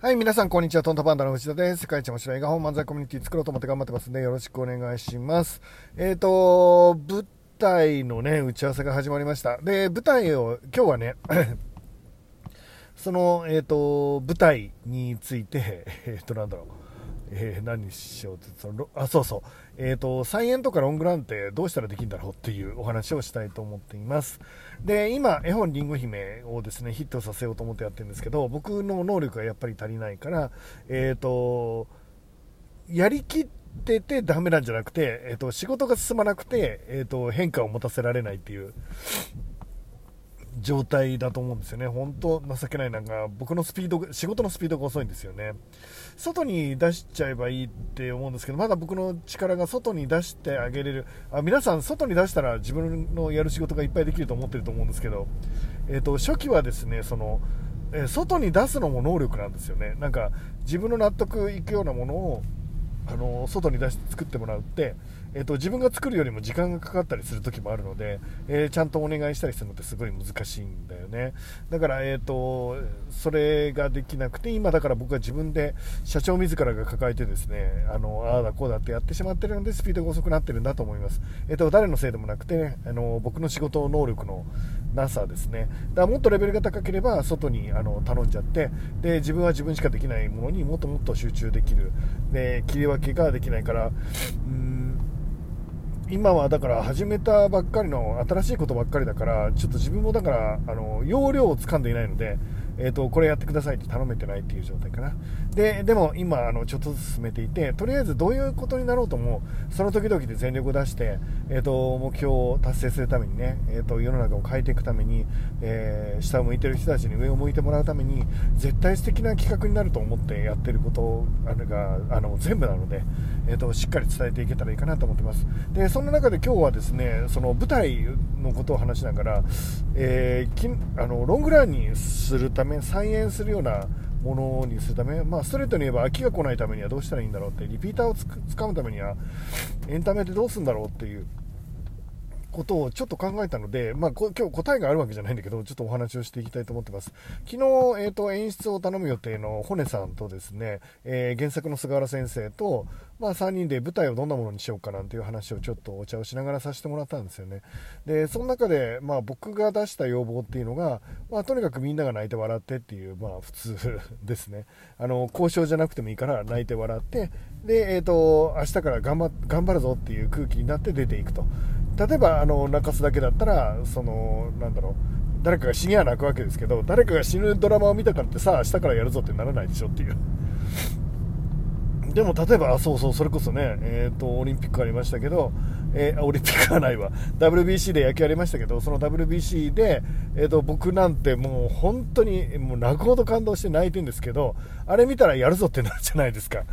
はい、皆さん、こんにちは。トントパンダの藤田です。世界一面白い映画本漫才コミュニティ作ろうと思って頑張ってますんで、よろしくお願いします。えっ、ー、と、舞台のね、打ち合わせが始まりました。で、舞台を、今日はね、その、えっ、ー、と、舞台について、えっ、ー、と、なんだろう。えー、何にしようってその？あそうそう、えーと、菜園とかロングランってどうしたらできるんだろうっていうお話をしたいと思っています。で今絵本りんご姫をですねヒットさせようと思ってやってるんですけど僕の能力がやっぱり足りないからえっ、ー、とやりきっててダメなんじゃなくて、えーと、仕事が進まなくて、えーと変化を持たせられないっていう。状態だと思うんですよね、本当、情けない、なんか僕のスピード仕事のスピードが遅いんですよね、外に出しちゃえばいいって思うんですけど、まだ僕の力が外に出してあげれる、あ皆さん、外に出したら自分のやる仕事がいっぱいできると思ってると思うんですけど、えーと、初期はですねその、えー、外に出すのも能力なんですよね、なんか自分の納得いくようなものをあの外に出して作ってもらうって、えーと、自分が作るよりも時間がかかったりする時もあるので、えー、ちゃんとお願いしたりするのってすごい難しいんだよね。だから、えーと、それができなくて今だから僕は自分で社長自らが抱えてですねあのああだこうだってやってしまってるのでスピードが遅くなってるんだと思います、えーと、誰のせいでもなくて、ね、あの僕の仕事能力のなさですね。だからもっとレベルが高ければ外にあの頼んじゃってで自分は自分しかできないものにもっともっと集中できる。で切り分けができないからうん今はだから始めたばっかりの新しいことばっかりだからちょっと自分もだからあの容量をつかんでいないのでえーと、これやってくださいって頼めてないっていう状態かな。ででも今あのちょっとずつ進めていてとりあえずどういうことになろうともその時々で全力を出して、えーと、目標を達成するためにね、えーと、世の中を変えていくために、えー、下を向いてる人たちに上を向いてもらうために絶対素敵な企画になると思ってやってることあれがあの全部なので、えー、としっかり伝えていけたらいいかなと思ってます。でそんな中で今日はですねその舞台のことを話しながら、えー、きあのロングランにするためめ再演するようなものにするため、まあ、ストレートに言えば飽きが来ないためにはどうしたらいいんだろうってリピーターをつかむためにはエンタメってどうするんだろうっていう。ことをちょっと考えたので、まあ、今日答えがあるわけじゃないんだけど、ちょっとお話をしていきたいと思ってます。昨日、えっ、ー、と、演出を頼む予定のホネさんとですね、えー、原作の菅原先生と、まあ、3人で舞台をどんなものにしようかなんていう話をちょっとお茶をしながらさせてもらったんですよね。で、その中で、まあ、僕が出した要望っていうのが、まあ、とにかくみんなが泣いて笑ってっていう、まあ、普通ですね。あの、交渉じゃなくてもいいから泣いて笑って、で、えっ、ー、と、明日から頑張頑張るぞっていう空気になって出ていくと。例えばあの泣かすだけだったらそのなんだろう誰かが死には泣くわけですけど誰かが死ぬドラマを見たからってさあ明日からやるぞってならないでしょっていう。でも例えばそうそうそれこそねえっ、ー、とオリンピックありましたけどえー、オリンピックはないわ。WBC で野球ありましたけどその WBC で、えーと、僕なんてもう本当にもう泣くほど感動して泣いてるんですけどあれ見たらやるぞってなるじゃないですか。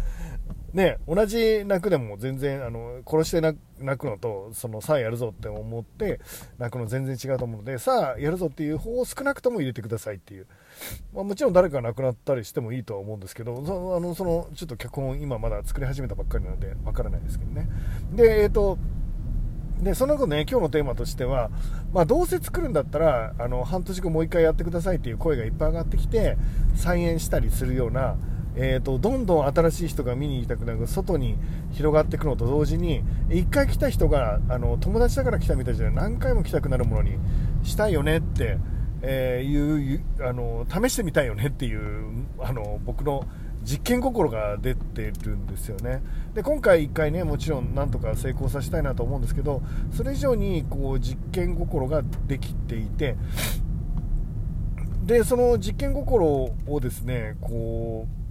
ね、同じ泣くでも全然あの殺して泣くのとそのさあやるぞって思って泣くの全然違うと思うのでさあやるぞっていう方を少なくとも入れてくださいっていう、まあ、もちろん誰かが亡くなったりしてもいいとは思うんですけどそあのそのちょっと脚本今まだ作り始めたばっかりなのでわからないですけどね。でえっ、ー、とでその後ね今日のテーマとしては、まあ、どうせ作るんだったらあの半年後もう1回やってくださいっていう声がいっぱい上がってきて再演したりするようなえーと、どんどん新しい人が見に行きたくなる外に広がっていくのと同時に1回来た人があの友達だから来たみたいじゃない何回も来たくなるものにしたいよねって、え、いうあの試してみたいよねっていうあの僕の実験心が出てるんですよね。で今回1回ねもちろんなんとか成功させたいなと思うんですけどそれ以上にこう実験心ができていてでその実験心をですねこう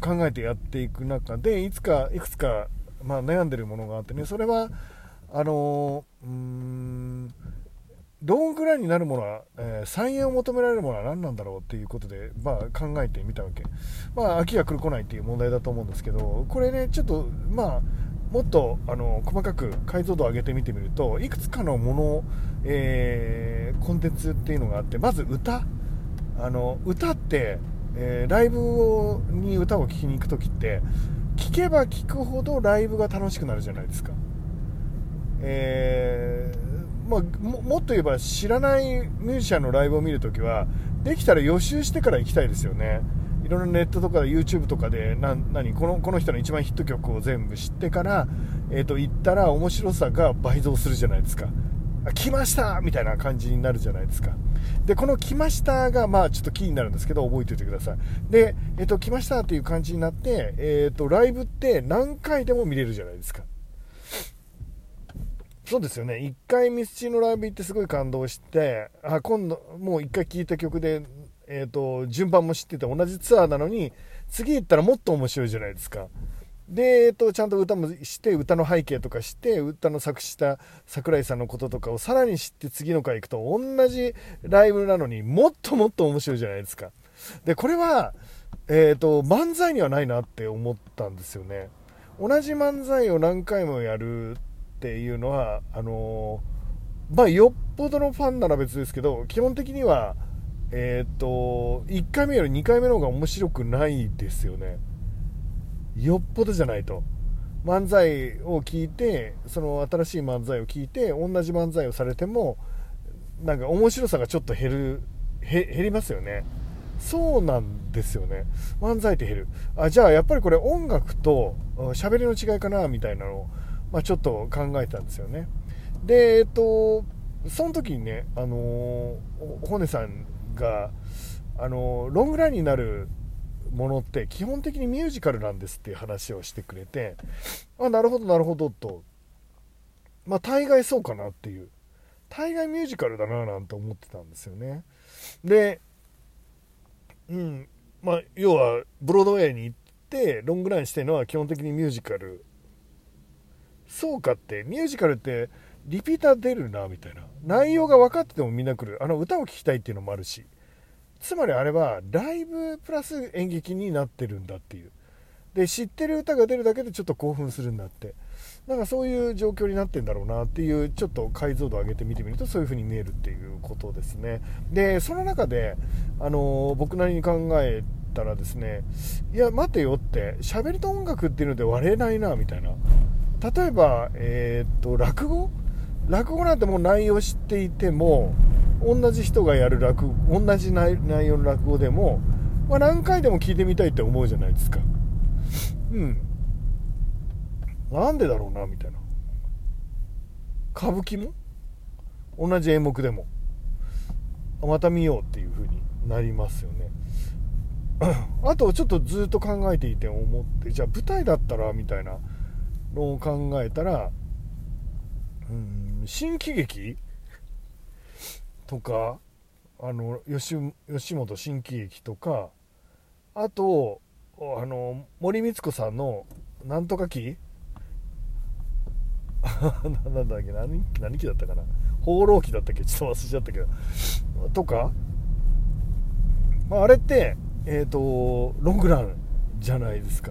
考えてやっていく中でいつかいくつか、まあ、悩んでるものがあってねそれはあのうんロングランになるものは、えー、再演を求められるものは何なんだろうっていうことで、まあ、考えてみたわけ、まあ、秋が来る来ないっていう問題だと思うんですけどこれねちょっとまあもっとあの細かく解像度を上げてみてみるといくつかのもの、えー、コンテンツっていうのがあってまず歌。あの歌ってえー、ライブをに歌を聴きに行く時って聴けば聴くほどライブが楽しくなるじゃないですか、えー、まあ、もっと言えば知らないミュージシャンのライブを見るときはできたら予習してから行きたいですよね。いろんなネットとか YouTube とかでな何このこの人の一番ヒット曲を全部知ってから、えーと、行ったら面白さが倍増するじゃないですか。来ましたみたいな感じになるじゃないですか。でこの来ましたがまあちょっとキーになるんですけど覚えておいてください。で、えーと、来ましたっていう感じになって、えーとライブって何回でも見れるじゃないですか。そうですよね。1回ミスチルのライブ行ってすごい感動してあ今度もう1回聴いた曲でえーと、順番も知ってて同じツアーなのに次行ったらもっと面白いじゃないですか。で、えーと、ちゃんと歌もして歌の背景とかして歌の作詞した桜井さんのこととかをさらに知って次の回行くと同じライブなのにもっともっと面白いじゃないですか。でこれは、えーと、漫才にはないなって思ったんですよね。同じ漫才を何回もやるっていうのはあの、まあ、よっぽどのファンなら別ですけど基本的にはえっ、と1回目より2回目の方が面白くないですよねよっぽどじゃないと。漫才を聞いてその新しい漫才を聞いて同じ漫才をされてもなんか面白さがちょっと減る減りますよね。そうなんですよね。漫才って減る。あじゃあやっぱりこれ音楽と喋りの違いかなみたいなのを、まあ、ちょっと考えたんですよね。でえっとその時にねあのー、ホネさんがあのロングラインになるものって基本的にミュージカルなんですっていう話をしてくれてあなるほどなるほどと。まあ大概そうかなっていう。大概ミュージカルだななんて思ってたんですよね。でうんまあ要はブロードウェイに行ってロングランしてるのは基本的にミュージカル。そうかってミュージカルってリピーター出るなみたいな。内容が分かっててもみんな来る。あの歌を聴きたいっていうのもあるし。つまりあれはライブプラス演劇になってるんだっていう。で知ってる歌が出るだけでちょっと興奮するんだって。なんかそういう状況になってんだろうなっていうちょっと解像度を上げて見てみるとそういう風に見えるっていうことですね。でその中で、あの僕なりに考えたらですねいや待てよって喋りと音楽っていうので割れないなみたいな。例えば、えー、っと落語？落語なんてもう内容知っていても同じ人がやる落語同じ内容の落語でも、まあ、何回でも聞いてみたいって思うじゃないですか。うん。なんでだろうなみたいな。歌舞伎も？同じ演目でも。また見ようっていう風になりますよね。あとちょっとずっと考えていて思ってじゃあ舞台だったらみたいなのを考えたらうん新喜劇？とかあの吉吉本新喜劇とかあとあの森光子さんの「なんとか期 」なんだっけ何何期だったかな。放浪記だったっけちょっと忘れちゃったけど。とか、まあ、あれってえっ、ー、とロングランじゃないですか。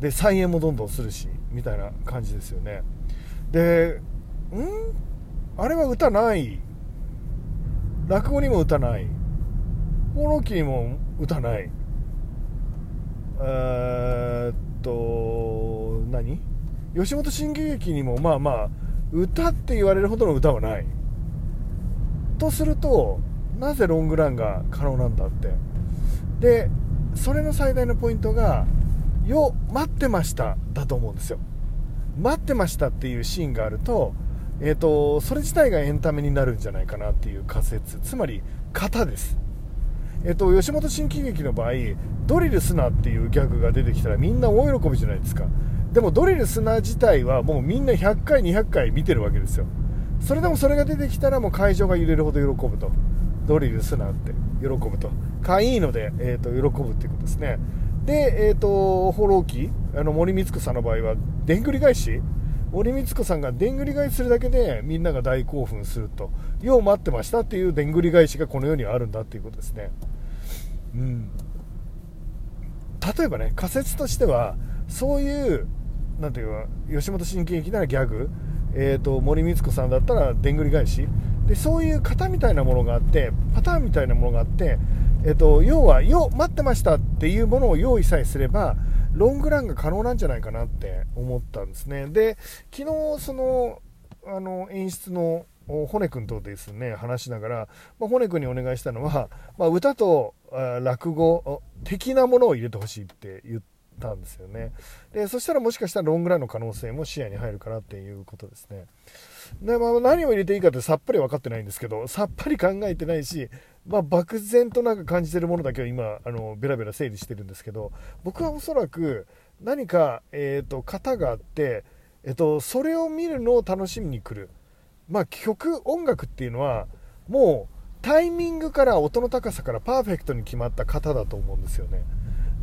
で再演もどんどんするしみたいな感じですよね。でん？あれは歌ない落語にも歌ない。放浪記にも歌ない。えー、っと何？吉本新喜劇にもまあまあ歌って言われるほどの歌はない。とするとなぜロングランが可能なんだって。でそれの最大のポイントが「よ待ってました」だと思うんですよ。待ってましたっていうシーンがあるとえーと、それ自体がエンタメになるんじゃないかなっていう仮説つまり型です、えーと、吉本新喜劇の場合ドリルすなっていうギャグが出てきたらみんな大喜びじゃないですか。でもドリルすな自体はもうみんな100回200回見てるわけですよ。それでもそれが出てきたらもう会場が揺れるほど喜ぶと。ドリルすなって喜ぶと。かいいので、えーと、喜ぶっていうことですね。で、えーと、放浪記あの森光子さんの場合はでんぐり返し森光子さんがでんぐり返しするだけでみんなが大興奮すると。よう待ってましたっていうでんぐり返しがこの世にあるんだっていうことですね。うん。例えばね仮説としてはそういうなんていうか吉本新喜劇ならギャグ。えーと、森光子さんだったらでんぐり返し。でそういう型みたいなものがあってパターンみたいなものがあって、えーと、要はよ待ってましたっていうものを用意さえすればロングランが可能なんじゃないかなって思ったんですね。で昨日そのあの演出の骨君とですね話しながら、まあ、骨君にお願いしたのは、まあ、歌と落語的なものを入れてほしいって言ったんですよね。でそしたらもしかしたらロングランの可能性も視野に入るかなっていうことですね。で、まあ、何を入れていいかってさっぱり分かってないんですけどさっぱり考えてないし、まあ、漠然となんか感じてるものだけを今あのベラベラ整理してるんですけど僕はおそらく何か、えーと、型があって、えーと、それを見るのを楽しみに来る、まあ、曲音楽っていうのはもうタイミングから音の高さからパーフェクトに決まった型だと思うんですよね。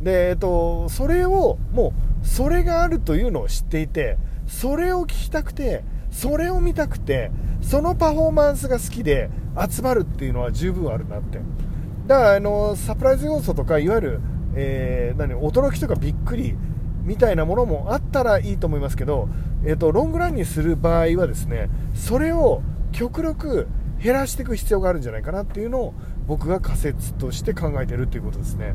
で、えっと、それをもうそれがあるというのを知っていてそれを聞きたくてそれを見たくてそのパフォーマンスが好きで集まるっていうのは十分あるなってだからあのサプライズ要素とかいわゆる、えー、何驚きとかびっくりみたいなものもあったらいいと思いますけど、えーと、ロングランにする場合はですねそれを極力減らしていく必要があるんじゃないかなっていうのを僕が仮説として考えてるっていうことですね。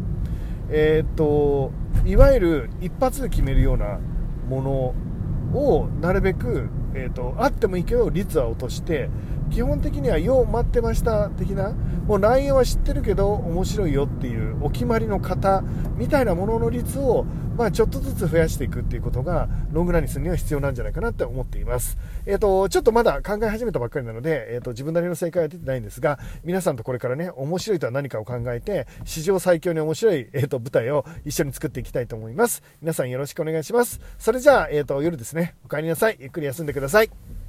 えっ、ー、といわゆる一発で決めるようなものをなるべく、えーと、あってもいいけど率は落として基本的には「よう待ってました」的なもう内容は知ってるけど面白いよっていうお決まりの型みたいなものの率を、まあ、ちょっとずつ増やしていくっていうことがロングランにするには必要なんじゃないかなって思っています、えーと、ちょっとまだ考え始めたばっかりなので、えーと、自分なりの正解は出てないんですが皆さんとこれからね面白いとは何かを考えて史上最強に面白い、えー、と舞台を一緒に作っていきたいと思います。皆さんよろしくお願いします。それじゃあ、えー、と夜ですね。お帰りなさい。ゆっくり休んでください。